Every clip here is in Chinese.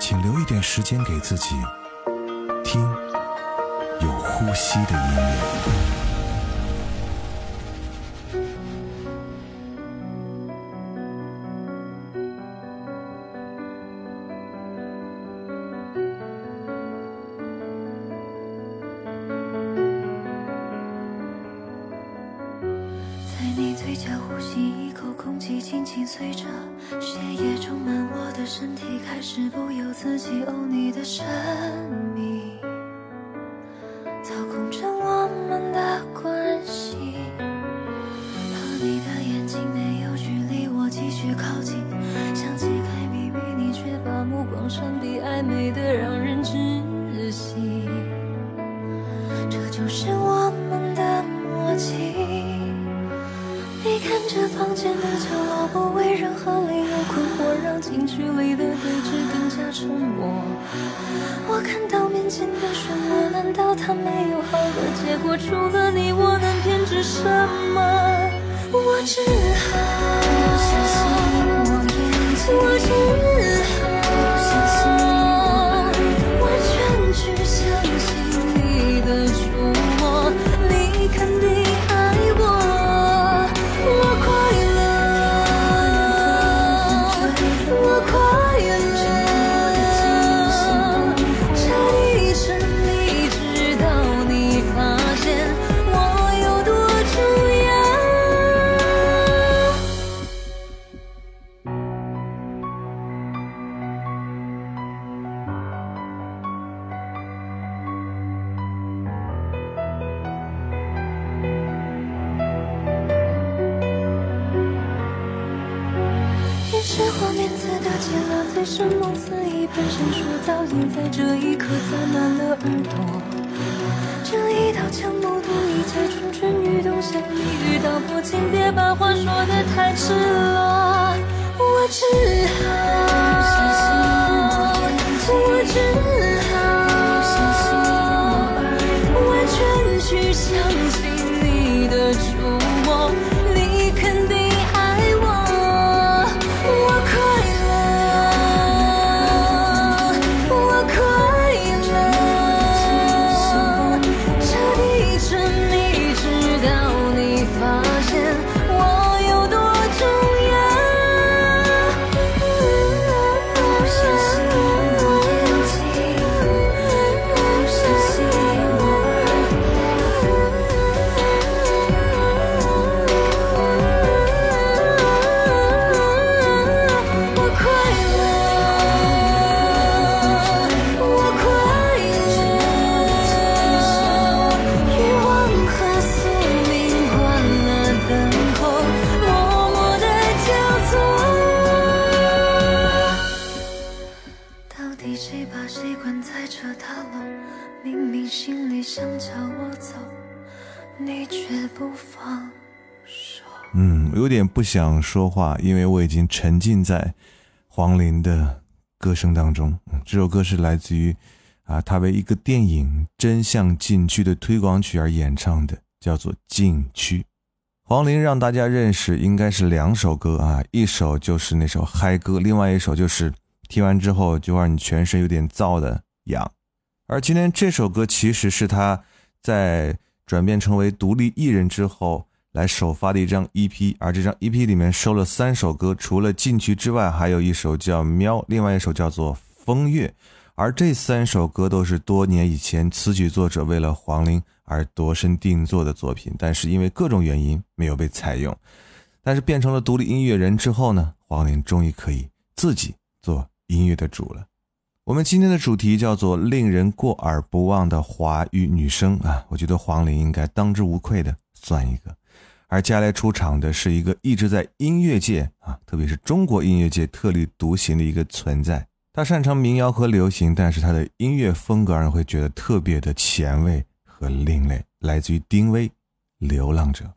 请留一点时间给自己，听有呼吸的音乐。暧美的让人窒息，这就是我们的默契。你看着房间的角落，不为任何理由困惑，让近距离的对峙更加沉默。我看到面前的漩涡，难道它没有好的结果？除了你，我能偏执什么？我只好相信我眼睛。倒映在这一刻洒满了耳朵。这一道墙目睹一切蠢蠢欲动，想一语道破，请别把话说得太赤裸。我只好，我只好。心里想叫我走，你却不放手。嗯，有点不想说话，因为我已经沉浸在黄龄的歌声当中。这首歌是来自于啊，他为一个电影《真相禁区》的推广曲而演唱的，叫做《禁区》。黄龄让大家认识应该是两首歌啊，一首就是那首嗨歌，另外一首就是听完之后就让你全身有点燥的痒。而今天这首歌其实是他在转变成为独立艺人之后。来首发的一张 EP，而这张 EP 里面收了三首歌，除了禁区之外，还有一首叫《喵》，另外一首叫做《风月》，而这三首歌都是多年以前词曲作者为了黄龄而度身定做的作品，但是因为各种原因没有被采用。但是变成了独立音乐人之后呢，黄龄终于可以自己做音乐的主了。我们今天的主题叫做令人过耳不忘的华语女声啊，我觉得黄龄应该当之无愧的算一个。而接下来出场的是一个一直在音乐界啊，特别是中国音乐界特立独行的一个存在，他擅长民谣和流行，但是他的音乐风格让人会觉得特别的前卫和另类。来自于丁薇，《流浪者》。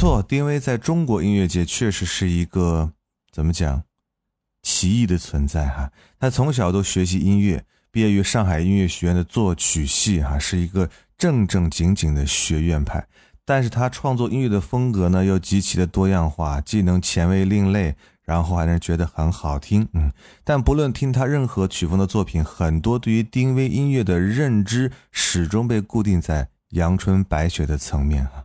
错，丁薇在中国音乐界确实是一个怎么讲奇异的存在哈。他从小都学习音乐，毕业于上海音乐学院的作曲系哈，是一个正正经经的学院派。但是他创作音乐的风格呢，又极其的多样化，既能前卫另类。然后还能觉得很好听，嗯。但不论听他任何曲风的作品，很多对于丁薇音乐的认知始终被固定在阳春白雪的层面啊，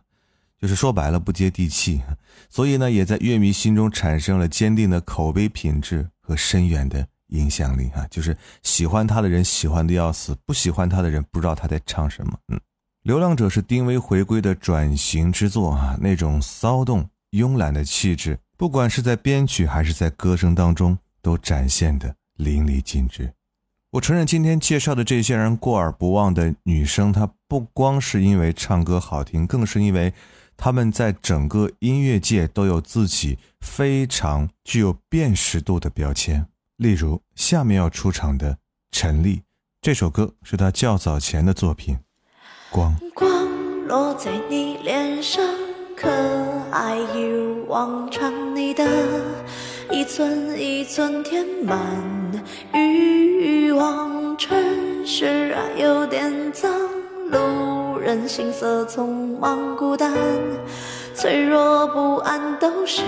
就是说白了不接地气，所以呢，也在乐迷心中产生了坚定的口碑品质和深远的影响力啊。就是喜欢他的人喜欢的要死，不喜欢他的人不知道他在唱什么，嗯。《流浪者》是丁薇回归的转型之作啊，那种骚动、慵懒的气质，不管是在编曲还是在歌声当中，都展现的淋漓尽致。我承认，今天介绍的这些人过耳不忘的女生，她不光是因为唱歌好听，更是因为他们在整个音乐界都有自己非常具有辨识度的标签。例如，下面要出场的陈粒，这首歌是她较早前的作品。光落在你脸上，可爱一如往常。你的一寸一寸填满欲望，城市啊有点脏，路人行色匆忙，孤单脆弱不安都是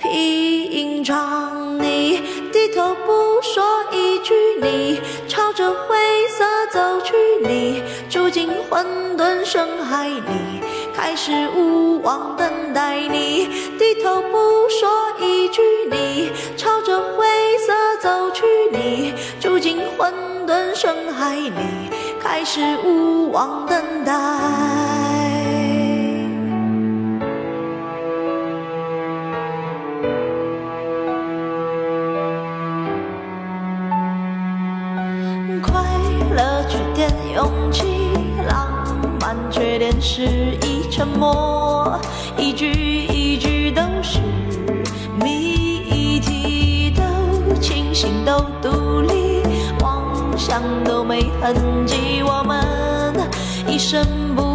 平常。你低头不说一句，你朝着灰色走去，你。住进混沌深海里，开始无望等待你。低头不说一句，你朝着灰色走去。你住进混沌深海里，还是无望等待。快乐缺点勇气，浪漫缺点失意，沉默。都没痕迹，我们一生不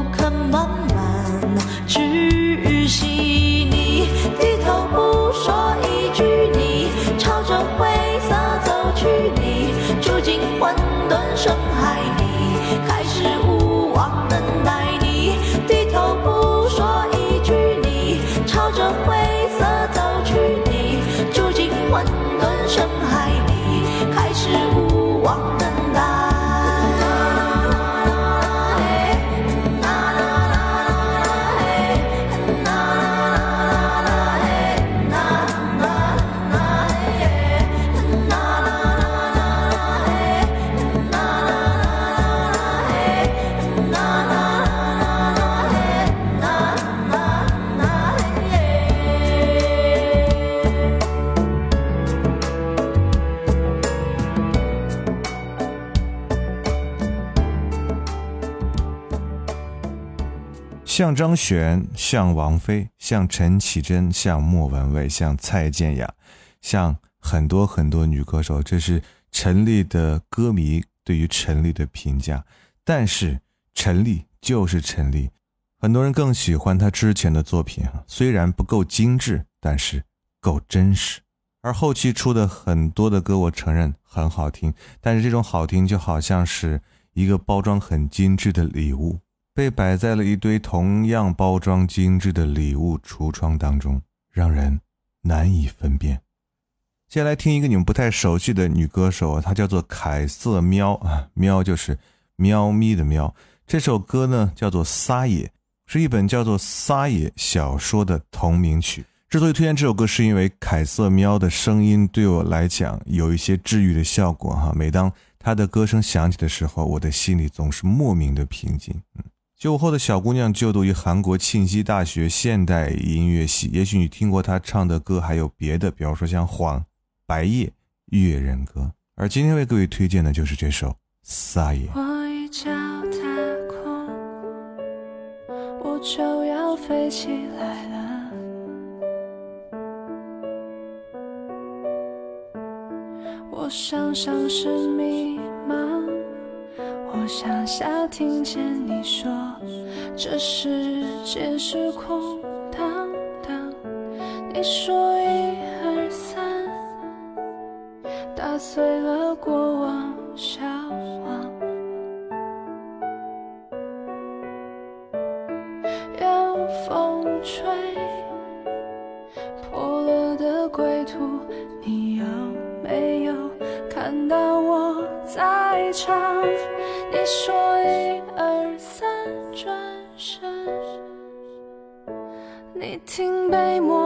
像张悬，像王菲，像陈绮贞，像莫文蔚，像蔡健雅，像很多很多女歌手，这是陈粒的歌迷对于陈粒的评价。但是陈粒就是陈粒，很多人更喜欢她之前的作品啊，虽然不够精致，但是够真实。而后期出的很多的歌，我承认很好听，但是这种好听就好像是一个包装很精致的礼物。被摆在了一堆同样包装精致的礼物橱窗当中，让人难以分辨。接下来听一个你们不太熟悉的女歌手，她叫做凯瑟喵啊，喵就是喵咪的喵。这首歌呢叫做《撒野》，是一本叫做《撒野》小说的同名曲。之所以推荐这首歌，是因为凯瑟喵的声音对我来讲有一些治愈的效果哈。每当她的歌声响起的时候，我的心里总是莫名的平静。嗯。九五后的小姑娘就读于韩国庆熙大学现代音乐系，也许你听过她唱的歌，还有别的，比方说像《黄》《白夜》《月人歌》。而今天为各位推荐的就是这首《撒野》。我一脚踏空，我就要飞起来了。我想象是迷茫。我向下听见你说这世界是空荡荡你说一二三打碎了过往消亡有风吹破了的归途你有没有看到我在唱说一二三转身你听被抹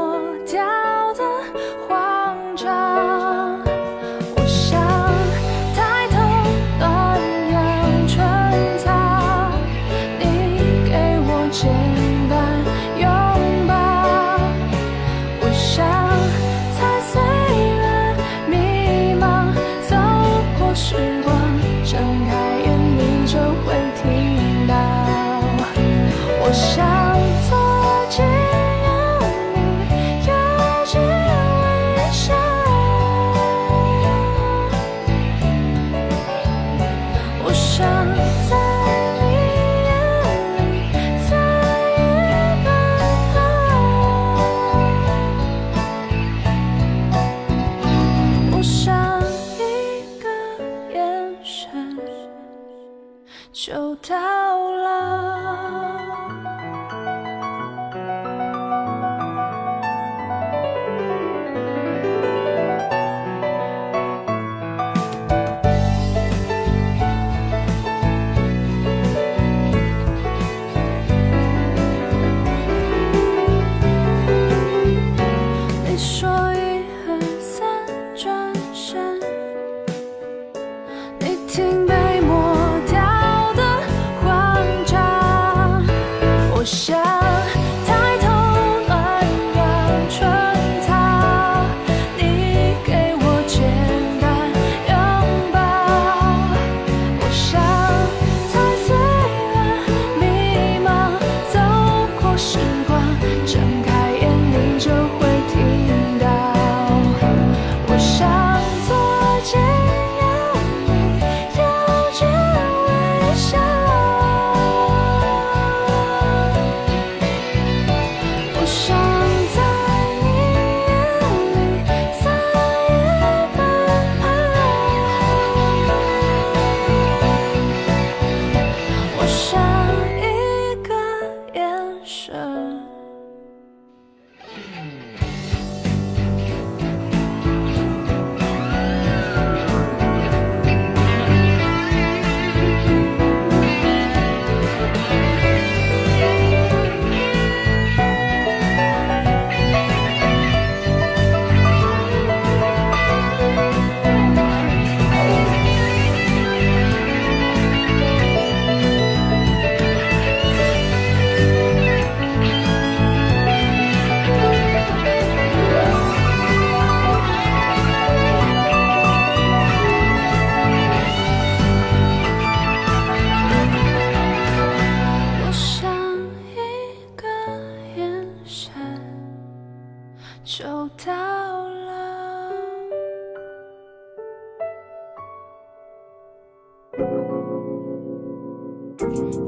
Bye.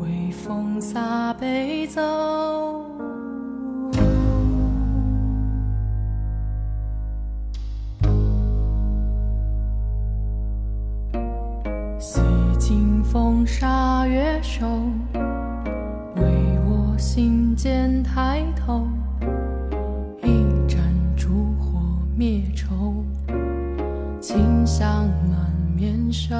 微风洒杯走。洗尽风沙月瘦，为我心间抬头。一盏烛火灭愁，清香满面羞。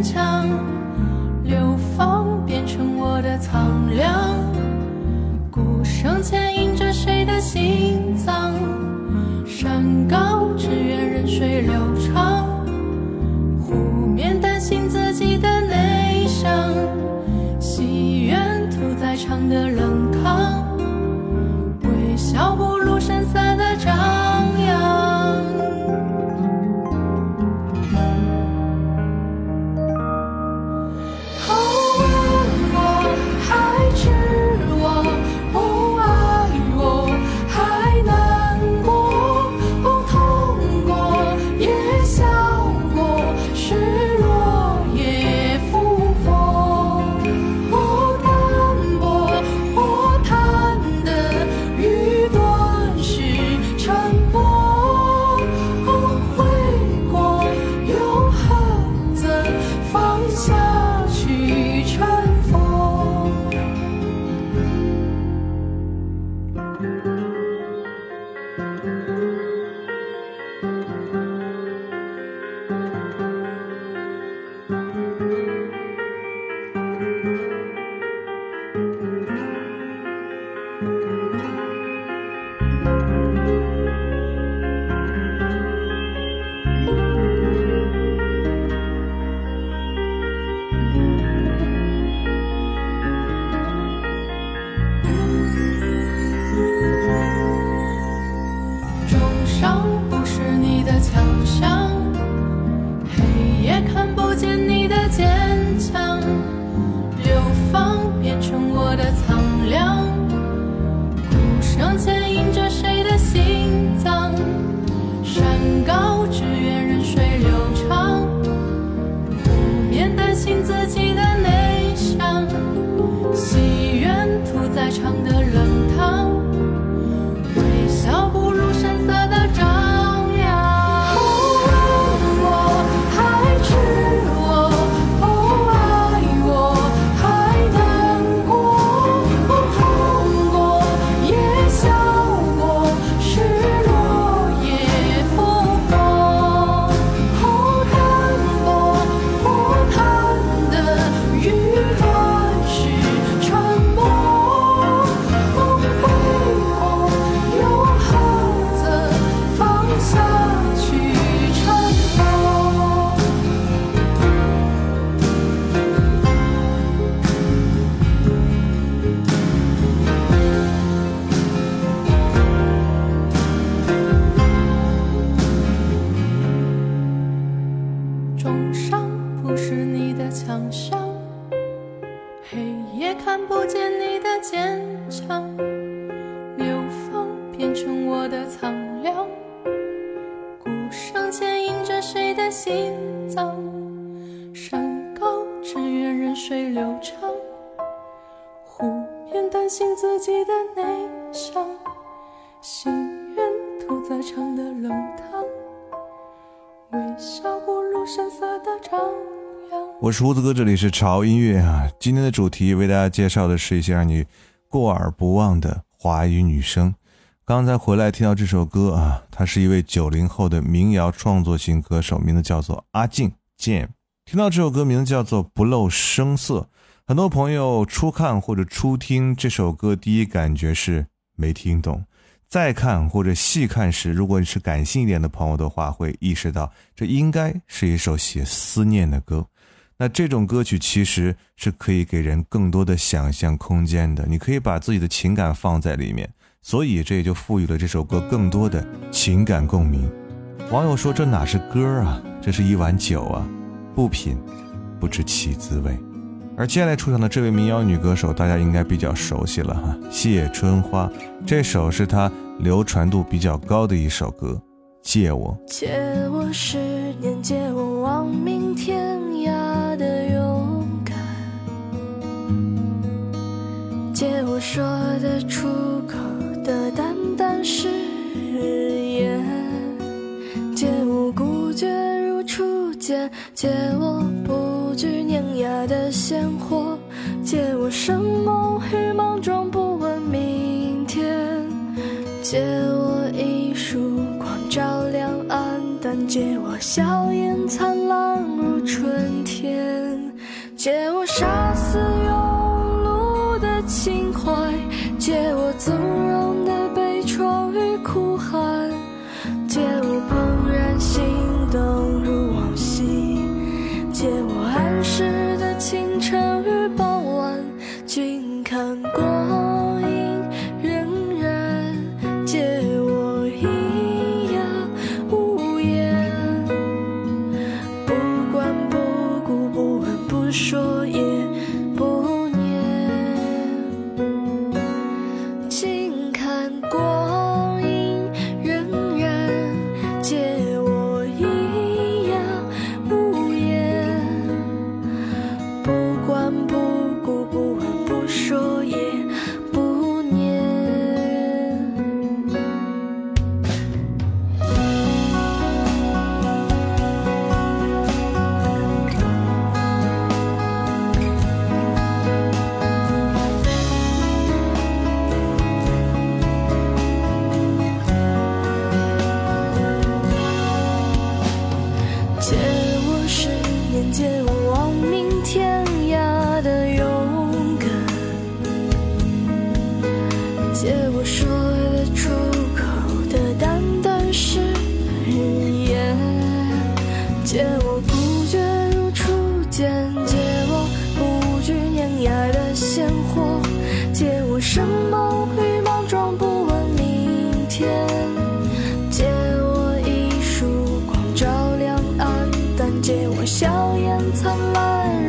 坚强，流放变成我的苍凉，鼓声牵引着谁的心脏？山高只愿任水流长，湖面担心自己的内伤，戏院屠宰场的冷你厨。子哥，这里是潮音乐啊。今天的主题为大家介绍的是一些让你过耳不忘的华语女声。刚才回来听到这首歌啊，她是一位九零后的民谣创作型歌手，名字叫做阿静 Jam。听到这首歌名字叫做《不露声色》，很多朋友初看或者初听这首歌，第一感觉是没听懂。再看或者细看时，如果你是感性一点的朋友的话，会意识到这应该是一首写思念的歌。那这种歌曲其实是可以给人更多的想象空间的，你可以把自己的情感放在里面，所以这也就赋予了这首歌更多的情感共鸣。网友说：“这哪是歌啊，这是一碗酒啊，不品不知其滋味。”而接下来出场的这位民谣女歌手，大家应该比较熟悉了哈，谢春花。这首是她流传度比较高的一首歌，《借我》。借我十年，借我望明天的勇敢，借我说得出口的淡淡誓言，借我孤绝如初见，借我不惧碾压的鲜活，借我生梦与莽撞，不问明天，借我借我笑颜灿烂如春天，借我杀死庸碌的情怀，借我纵容的悲怆与哭喊，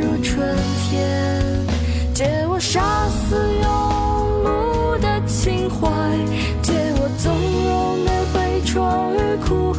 如春天，借我杀死庸碌的情怀，借我纵容的悲怆与哭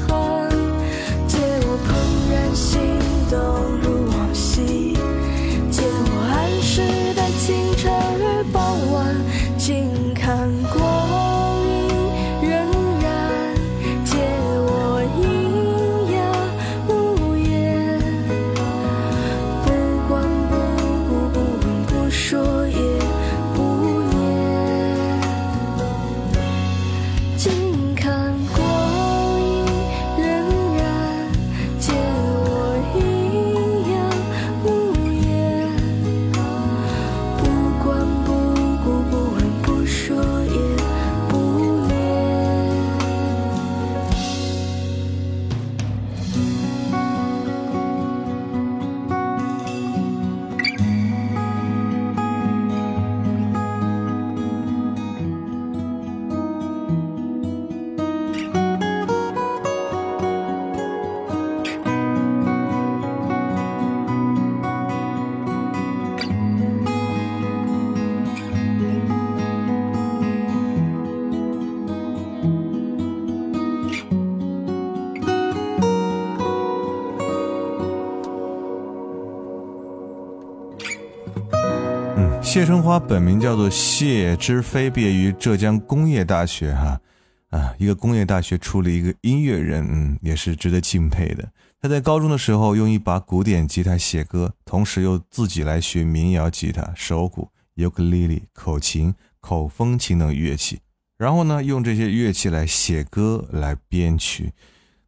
谢春花本名叫做谢之飞，毕业于浙江工业大学哈啊，一个工业大学出了一个音乐人，嗯，也是值得敬佩的。他在高中的时候用一把古典吉他写歌，同时又自己来学民谣吉他、手鼓、尤克里里、口琴、口风琴等乐器，然后呢，用这些乐器来写歌、来编曲，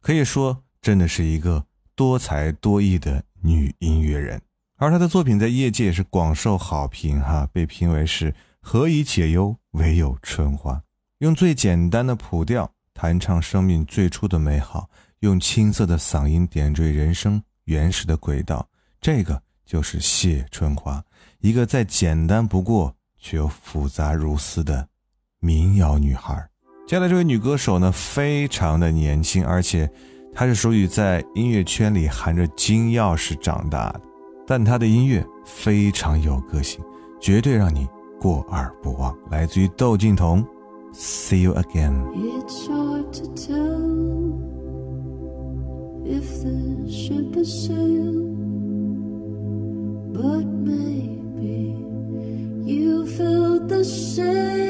可以说真的是一个多才多艺的女音乐人。而她的作品在业界也是广受好评哈，被评为是何以解忧，唯有春花。用最简单的谱调弹唱生命最初的美好，用青涩的嗓音点缀人生原始的轨道，这个就是谢春花，一个再简单不过却又复杂如斯的民谣女孩。接下来这位女歌手呢，非常的年轻，而且她是属于在音乐圈里含着金钥匙长大的。但他的音乐非常有个性，绝对让你过耳不忘。来自于窦靖童，See you again。if the ship has sail but maybe you felt the same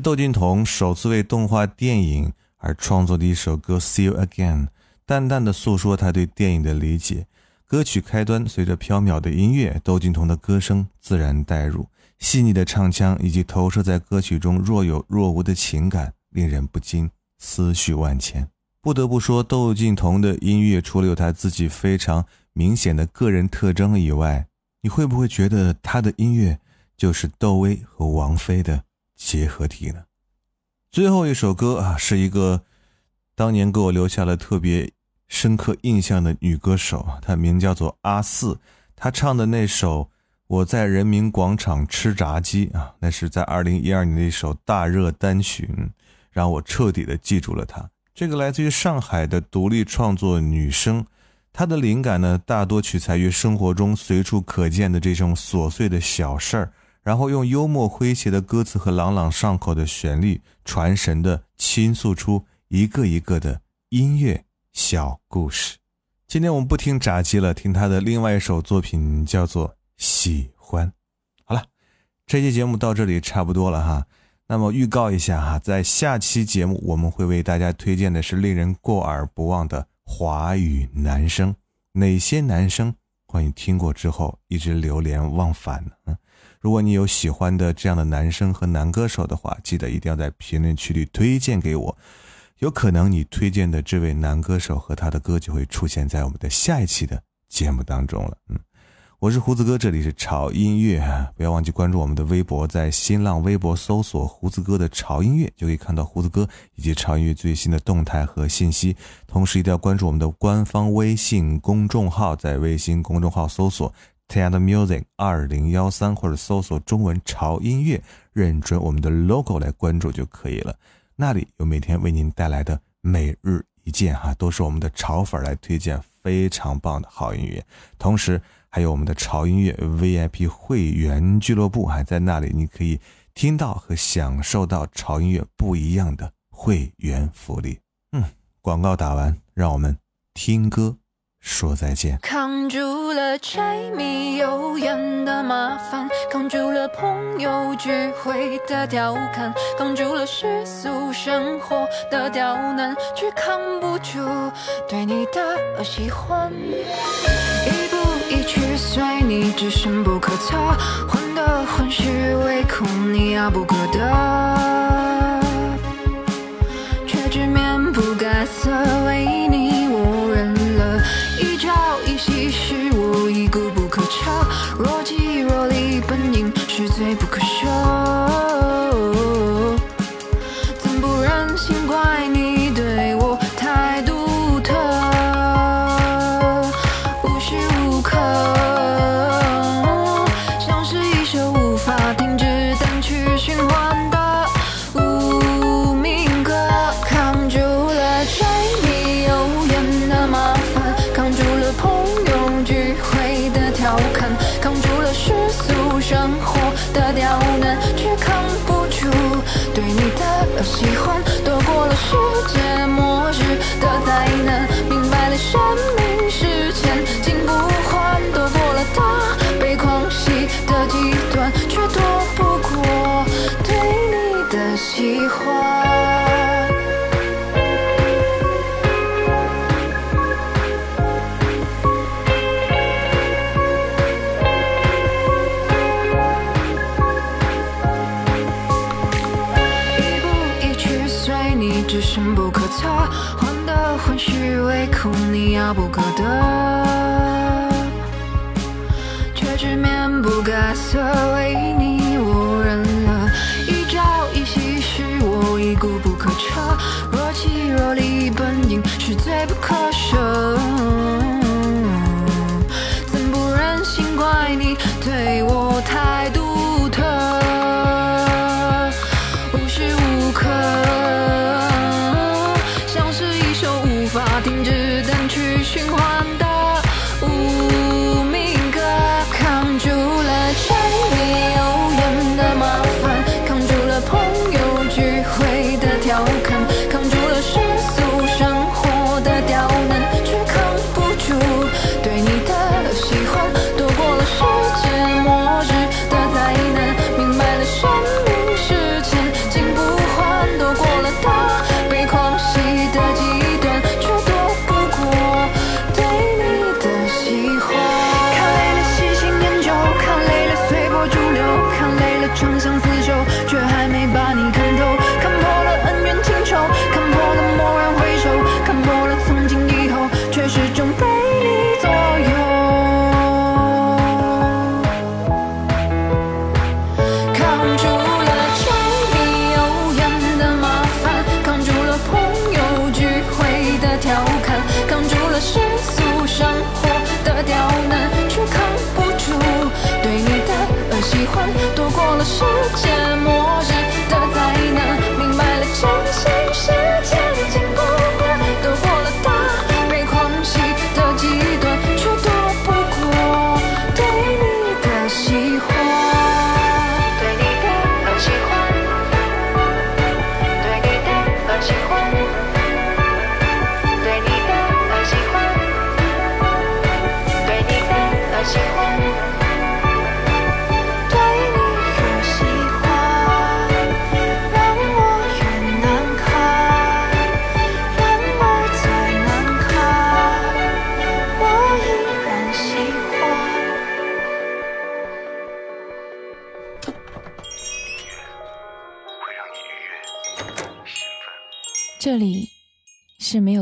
窦靖童首次为动画电影而创作的一首歌《See You Again》，淡淡的诉说他对电影的理解。歌曲开端随着飘渺的音乐，窦靖童的歌声自然带入，细腻的唱腔以及投射在歌曲中若有若无的情感，令人不禁思绪万千。不得不说，窦靖童的音乐除了有他自己非常明显的个人特征以外，你会不会觉得他的音乐就是窦唯和王菲的结合体呢？最后一首歌啊，是一个当年给我留下了特别深刻印象的女歌手，她名叫做阿四。她唱的那首《我在人民广场吃炸鸡》啊，那是在二零一二年的一首大热单曲，让我彻底的记住了她。这个来自于上海的独立创作女生，她的灵感呢，大多取材于生活中随处可见的这种琐碎的小事儿，然后用幽默诙谐的歌词和朗朗上口的旋律，传神的倾诉出一个一个的音乐小故事。今天我们不听炸鸡了，听他的另外一首作品，叫做《喜欢》。好了，这期节目到这里差不多了哈。那么预告一下哈，在下期节目我们会为大家推荐的是令人过耳不忘的华语男声，哪些男生？欢迎听过之后一直流连忘返呢？嗯，如果你有喜欢的这样的男生和男歌手的话，记得一定要在评论区里推荐给我。有可能你推荐的这位男歌手和他的歌就会出现在我们的下一期的节目当中了。嗯，我是胡子哥，这里是潮音乐，不要忘记关注我们的微博，在新浪微博搜索“胡子哥的潮音乐”，就可以看到胡子哥以及潮音乐最新的动态和信息。同时，一定要关注我们的官方微信公众号，在微信公众号搜索 “TED Music 二零幺三”或者搜索中文“潮音乐”，认准我们的 logo 来关注就可以了。那里有每天为您带来的每日一见哈，都是我们的潮粉来推荐非常棒的好音乐，同时还有我们的潮音乐 VIP 会员俱乐部，还在那里，你可以听到和享受到潮音乐不一样的会员福利。嗯，广告打完，让我们听歌说再见。柴米油盐的麻烦，扛住了朋友聚会的调侃，扛住了世俗生活的刁难，却扛不住对你的喜欢。一步一趋随你，只深不可测，患得患失，唯恐你遥不可得。却只面不改色，为你我认了。一朝的刁难，却扛不住对你的喜欢，躲过了世界末日的灾难，明白了什么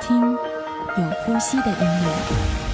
听有呼吸的音乐。